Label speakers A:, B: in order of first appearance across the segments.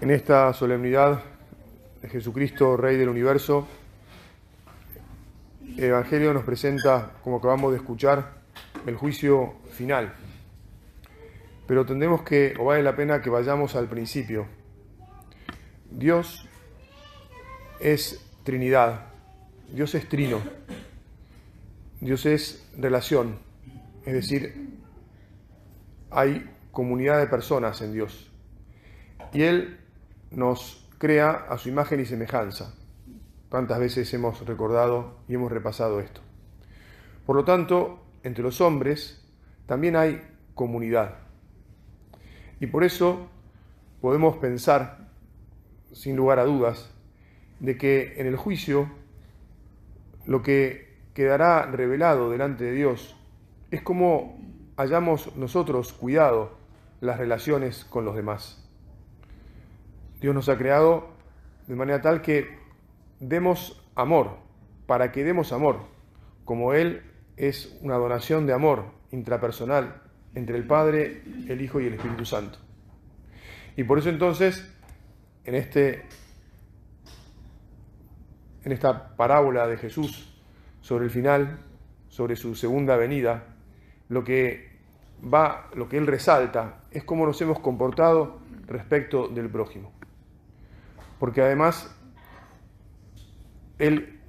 A: En esta solemnidad de Jesucristo, Rey del Universo, el Evangelio nos presenta, como acabamos de escuchar, el juicio final. Pero tendremos que, o vale la pena que vayamos al principio. Dios es Trinidad, Dios es Trino, Dios es relación, es decir, hay comunidad de personas en Dios. Y Él nos crea a su imagen y semejanza. ¿Cuántas veces hemos recordado y hemos repasado esto? Por lo tanto, entre los hombres también hay comunidad. Y por eso podemos pensar, sin lugar a dudas, de que en el juicio lo que quedará revelado delante de Dios es cómo hayamos nosotros cuidado las relaciones con los demás. Dios nos ha creado de manera tal que demos amor, para que demos amor, como Él es una donación de amor intrapersonal entre el Padre, el Hijo y el Espíritu Santo. Y por eso entonces, en, este, en esta parábola de Jesús sobre el final, sobre su segunda venida, lo que va, lo que él resalta es cómo nos hemos comportado respecto del prójimo porque además Él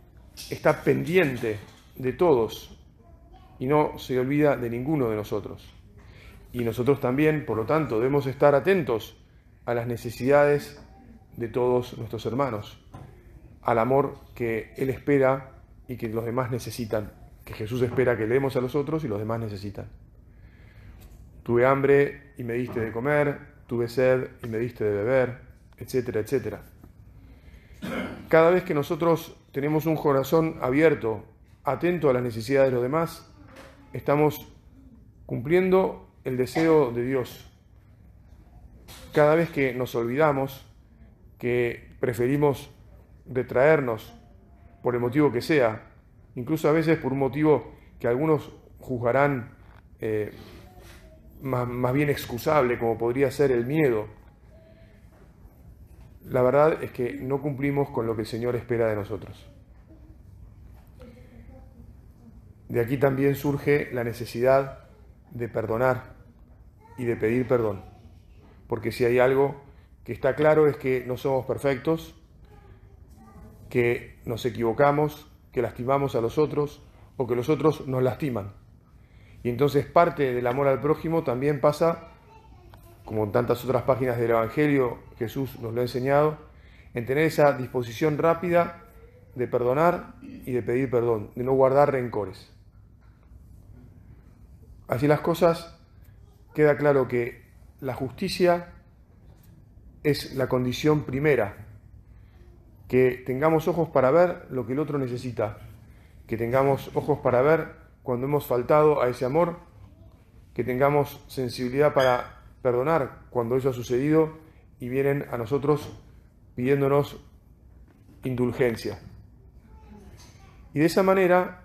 A: está pendiente de todos y no se olvida de ninguno de nosotros. Y nosotros también, por lo tanto, debemos estar atentos a las necesidades de todos nuestros hermanos, al amor que Él espera y que los demás necesitan, que Jesús espera que le demos a los otros y los demás necesitan. Tuve hambre y me diste de comer, tuve sed y me diste de beber, etcétera, etcétera. Cada vez que nosotros tenemos un corazón abierto, atento a las necesidades de los demás, estamos cumpliendo el deseo de Dios. Cada vez que nos olvidamos, que preferimos retraernos por el motivo que sea, incluso a veces por un motivo que algunos juzgarán eh, más, más bien excusable, como podría ser el miedo, la verdad es que no cumplimos con lo que el Señor espera de nosotros. De aquí también surge la necesidad de perdonar y de pedir perdón. Porque si hay algo que está claro es que no somos perfectos, que nos equivocamos, que lastimamos a los otros o que los otros nos lastiman. Y entonces parte del amor al prójimo también pasa como en tantas otras páginas del Evangelio Jesús nos lo ha enseñado, en tener esa disposición rápida de perdonar y de pedir perdón, de no guardar rencores. Así las cosas, queda claro que la justicia es la condición primera, que tengamos ojos para ver lo que el otro necesita, que tengamos ojos para ver cuando hemos faltado a ese amor, que tengamos sensibilidad para perdonar cuando eso ha sucedido y vienen a nosotros pidiéndonos indulgencia. Y de esa manera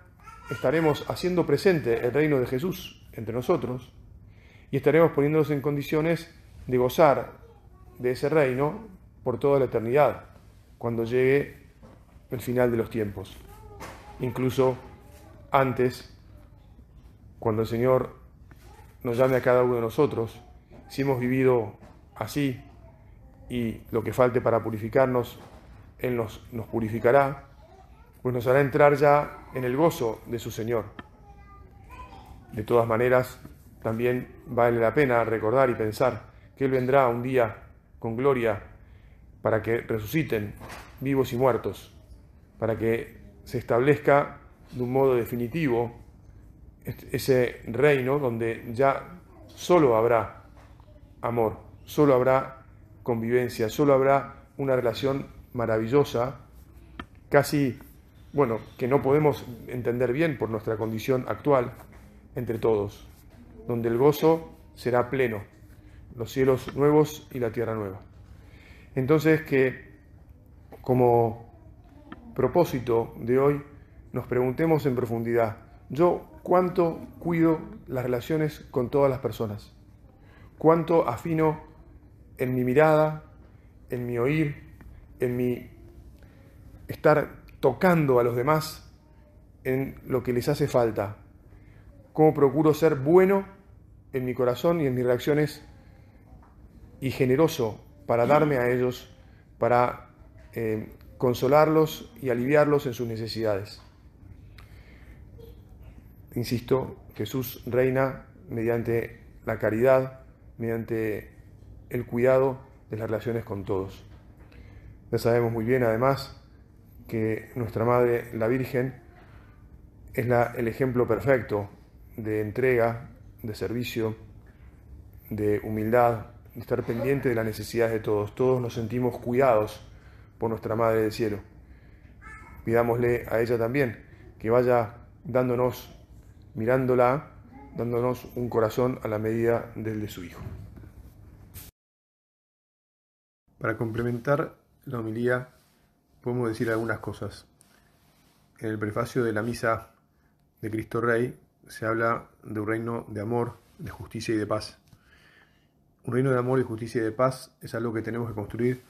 A: estaremos haciendo presente el reino de Jesús entre nosotros y estaremos poniéndonos en condiciones de gozar de ese reino por toda la eternidad, cuando llegue el final de los tiempos. Incluso antes, cuando el Señor nos llame a cada uno de nosotros si hemos vivido así y lo que falte para purificarnos, Él nos, nos purificará, pues nos hará entrar ya en el gozo de su Señor. De todas maneras, también vale la pena recordar y pensar que Él vendrá un día con gloria para que resuciten vivos y muertos, para que se establezca de un modo definitivo ese reino donde ya solo habrá amor, solo habrá convivencia, solo habrá una relación maravillosa, casi, bueno, que no podemos entender bien por nuestra condición actual entre todos, donde el gozo será pleno, los cielos nuevos y la tierra nueva. Entonces que como propósito de hoy nos preguntemos en profundidad, yo cuánto cuido las relaciones con todas las personas cuánto afino en mi mirada en mi oír, en mi estar tocando a los demás en lo que les hace falta. Cómo procuro ser bueno en mi corazón y en mis reacciones y generoso para darme a ellos, para eh, consolarlos y aliviarlos en sus necesidades. Insisto, Jesús reina mediante la caridad, mediante el cuidado de las relaciones con todos. Ya sabemos muy bien, además, que nuestra Madre, la Virgen, es el ejemplo perfecto de entrega, de servicio, de humildad, de estar pendiente de las necesidades de todos. Todos nos sentimos cuidados por nuestra Madre del Cielo. Pidámosle a ella también que vaya dándonos, mirándola, dándonos un corazón a la medida del de su Hijo. Para complementar la homilía, podemos decir algunas cosas. En el prefacio de la misa de Cristo Rey se habla de un reino de amor, de justicia y de paz. Un reino de amor y justicia y de paz es algo que tenemos que construir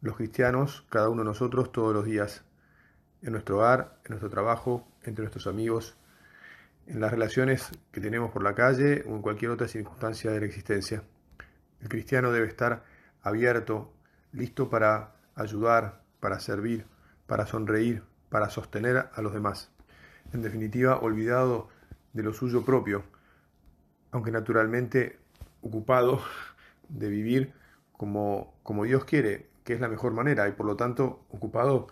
A: los cristianos, cada uno de nosotros, todos los días, en nuestro hogar, en nuestro trabajo, entre nuestros amigos, en las relaciones que tenemos por la calle o en cualquier otra circunstancia de la existencia. El cristiano debe estar abierto, listo para ayudar, para servir, para sonreír, para sostener a los demás. En definitiva, olvidado de lo suyo propio, aunque naturalmente ocupado de vivir como, como Dios quiere, que es la mejor manera y por lo tanto ocupado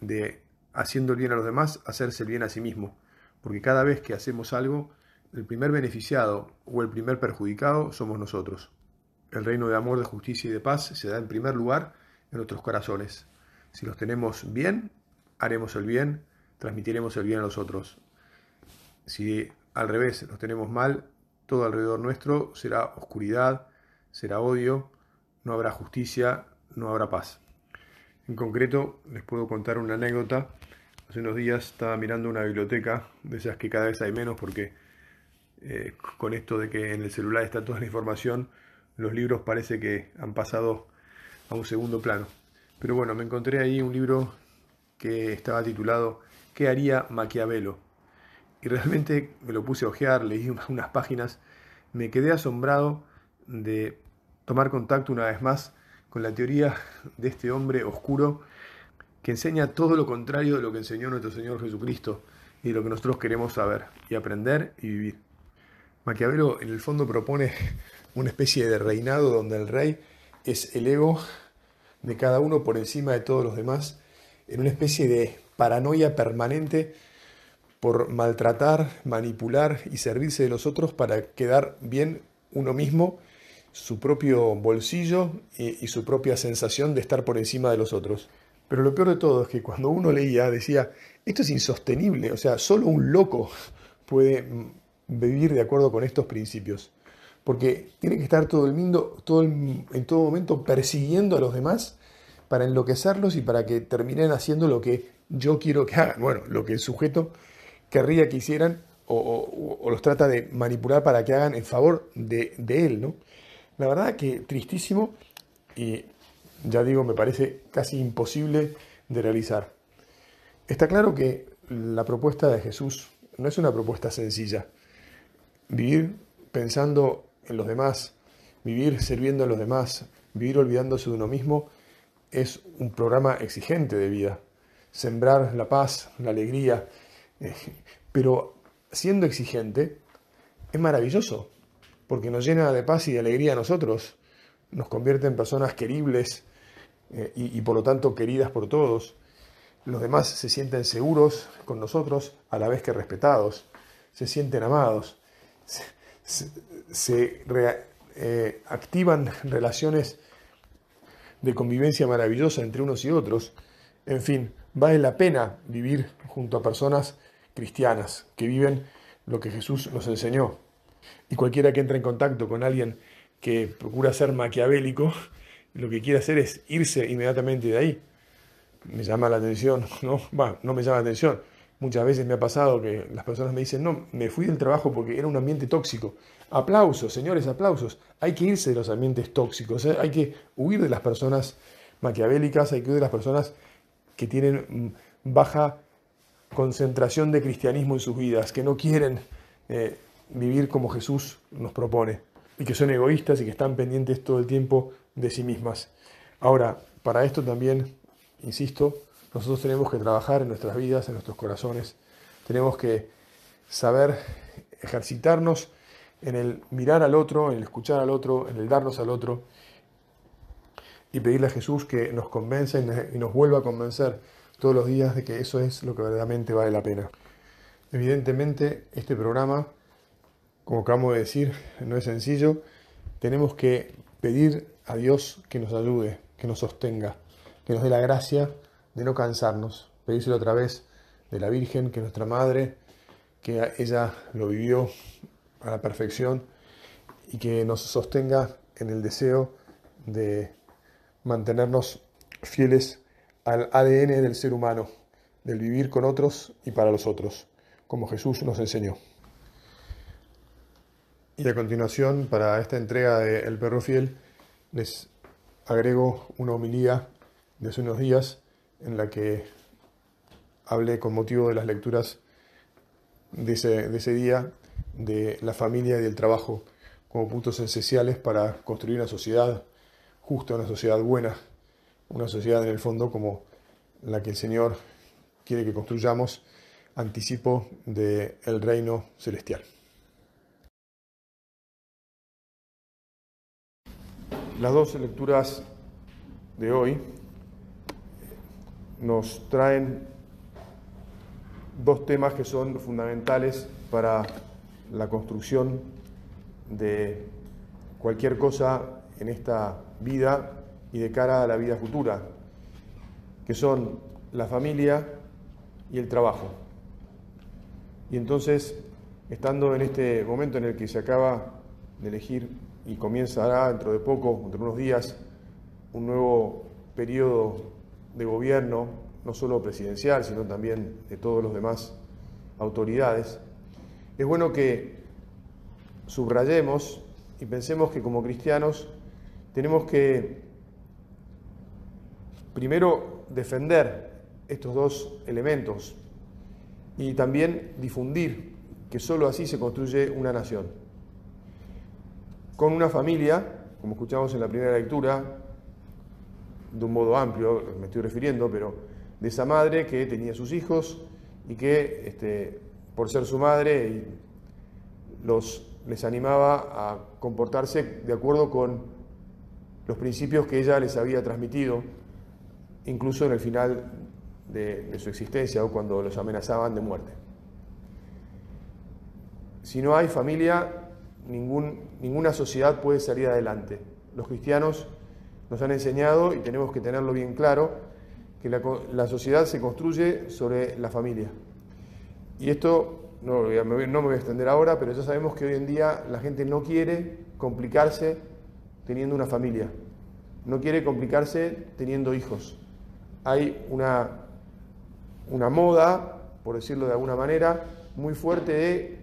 A: de haciendo el bien a los demás, hacerse el bien a sí mismo. Porque cada vez que hacemos algo, el primer beneficiado o el primer perjudicado somos nosotros. El reino de amor, de justicia y de paz se da en primer lugar en nuestros corazones. Si los tenemos bien, haremos el bien, transmitiremos el bien a los otros. Si al revés los tenemos mal, todo alrededor nuestro será oscuridad, será odio, no habrá justicia, no habrá paz. En concreto, les puedo contar una anécdota. Hace unos días estaba mirando una biblioteca, de esas que cada vez hay menos porque eh, con esto de que en el celular está toda la información, los libros parece que han pasado a un segundo plano. Pero bueno, me encontré ahí un libro que estaba titulado ¿Qué haría Maquiavelo? Y realmente me lo puse a ojear, leí unas páginas, me quedé asombrado de tomar contacto una vez más con la teoría de este hombre oscuro que enseña todo lo contrario de lo que enseñó nuestro Señor Jesucristo y de lo que nosotros queremos saber y aprender y vivir. Maquiavelo en el fondo propone una especie de reinado donde el rey es el ego de cada uno por encima de todos los demás, en una especie de paranoia permanente por maltratar, manipular y servirse de los otros para quedar bien uno mismo su propio bolsillo y, su propia sensación de estar por encima de los otros. Pero lo peor de todo es que cuando uno leía decía, esto es insostenible, o sea, solo un loco puede mm, vivir de acuerdo con estos principios. Porque tiene que estar todo el mundo, todo en todo momento persiguiendo a los demás para enloquecerlos y para que terminen haciendo lo que yo quiero que hagan. Bueno, lo que el sujeto querría que hicieran o, los trata de manipular para que hagan en favor de, de él, ¿no? La verdad que tristísimo ya digo, me parece casi imposible de realizar. Está claro que la propuesta de Jesús no es una propuesta sencilla. Vivir pensando en los demás, vivir sirviendo a los demás, vivir olvidándose de uno mismo, es un programa exigente de vida. Sembrar la paz, la alegría, eh, pero siendo exigente, es maravilloso, porque nos llena de paz y de alegría a nosotros, nos convierte en personas queribles eh, y, por lo tanto queridas por todos. Los demás se sienten seguros con nosotros a la vez que respetados, se sienten amados, se, eh, activan relaciones de convivencia maravillosa entre unos y otros. En fin, vale la pena vivir junto a personas cristianas que viven lo que Jesús nos enseñó. Y cualquiera que entre en contacto con alguien que procura ser maquiavélico, lo que quiere hacer es irse inmediatamente de ahí. Me llama la atención, ¿no? no me llama la atención. Muchas veces me ha pasado que las personas me dicen, no, me fui del trabajo porque era un ambiente tóxico. Aplausos, señores, aplausos. Hay que irse de los ambientes tóxicos, ¿eh? hay que huir de las personas maquiavélicas, hay que huir de las personas que tienen mm, baja concentración de cristianismo en sus vidas, que no quieren eh, vivir como Jesús nos propone, y que son egoístas y que están pendientes todo el tiempo de sí mismas. Ahora, para esto también, insisto, nosotros tenemos que trabajar en nuestras vidas, en nuestros corazones, tenemos que saber ejercitarnos en el mirar al otro, en el escuchar al otro, en el darnos al otro y pedirle a Jesús que nos convenza y nos vuelva a convencer todos los días de que eso es lo que verdaderamente vale la pena. Evidentemente, este programa, como acabamos de decir, no es sencillo. Tenemos que pedir a Dios que nos ayude, que nos sostenga, que nos dé la gracia de no cansarnos. Pedírselo otra vez de la Virgen, que nuestra Madre, que ella lo vivió a la perfección y que nos sostenga en el deseo de mantenernos fieles al ADN del ser humano, del vivir con otros y para los otros, como Jesús nos enseñó. Y a continuación, para esta entrega de El Perro Fiel, les agrego una homilía de hace unos días en la que hablé con motivo de las lecturas de ese, de ese día de la familia y del trabajo como puntos esenciales para construir una sociedad justa, una sociedad buena, una sociedad en el fondo como la que el Señor quiere que construyamos, anticipo del el reino celestial. Las dos lecturas de hoy nos traen dos temas que son fundamentales para la construcción de cualquier cosa en esta vida y de cara a la vida futura, que son la familia y el trabajo. Y entonces, estando en este momento en el que se acaba de elegir y comenzará dentro de poco, dentro de unos días, un nuevo periodo de gobierno, no solo presidencial, sino también de todos los demás autoridades, es bueno que subrayemos y pensemos que como cristianos tenemos que primero defender estos dos elementos y también difundir que sólo así se construye una nación. Con una familia, como escuchamos en la primera lectura, de un modo amplio, me estoy refiriendo, pero de esa madre que tenía sus hijos y que, este, por ser su madre, les animaba a comportarse de acuerdo con los principios que ella les había transmitido incluso en el final de, su existencia o cuando los amenazaban de muerte. Si no hay familia, ningún, ninguna sociedad puede salir adelante. Los cristianos nos han enseñado, y tenemos que tenerlo bien claro, que la, sociedad se construye sobre la familia. Y esto no, no, me voy a extender ahora, pero ya sabemos que hoy en día la gente no quiere complicarse teniendo una familia, no quiere complicarse teniendo hijos hay una, una moda, por decirlo de alguna manera, muy fuerte de,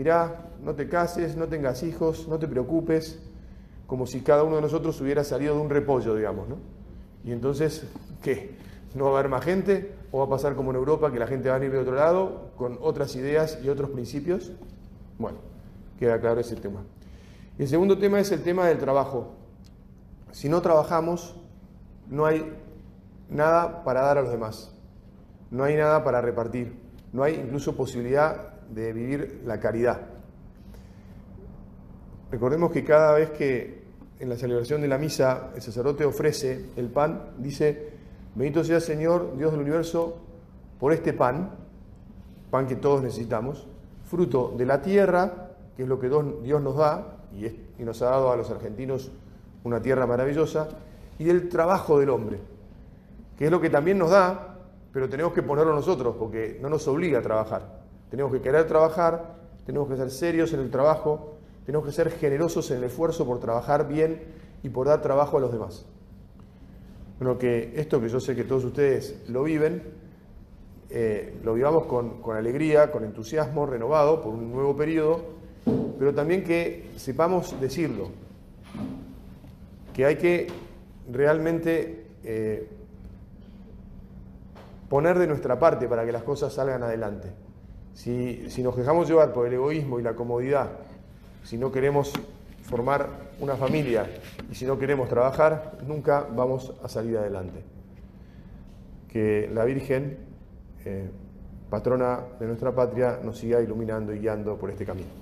A: mirá, no te cases, no tengas hijos, no te preocupes, como si cada uno de nosotros hubiera salido de un repollo, digamos, ¿no? Y entonces, ¿qué? ¿No va a haber más gente? ¿O va a pasar como en Europa, que la gente va a ir de otro lado con otras ideas y otros principios? Bueno, queda claro ese tema. El segundo tema es el tema del trabajo. Si no trabajamos, no hay nada para dar a los demás, no hay nada para repartir, no hay incluso posibilidad de vivir la caridad. Recordemos que cada vez que en la celebración de la misa el sacerdote ofrece el pan, dice, bendito sea Señor, Dios del universo, por este pan, pan que todos necesitamos, fruto de la tierra, que es lo que Dios nos da, y, nos ha dado a los argentinos una tierra maravillosa, y del trabajo del hombre que es lo que también nos da, pero tenemos que ponerlo nosotros, porque no nos obliga a trabajar. Tenemos que querer trabajar, tenemos que ser serios en el trabajo, tenemos que ser generosos en el esfuerzo por trabajar bien y por dar trabajo a los demás. Bueno, que esto que yo sé que todos ustedes lo viven, eh, lo vivamos con, alegría, con entusiasmo, renovado por un nuevo periodo, pero también que sepamos decirlo, que hay que realmente eh, poner de nuestra parte para que las cosas salgan adelante. Si, nos dejamos llevar por el egoísmo y la comodidad, si no queremos formar una familia y si no queremos trabajar, nunca vamos a salir adelante. Que la Virgen, eh, patrona de nuestra patria, nos siga iluminando y guiando por este camino.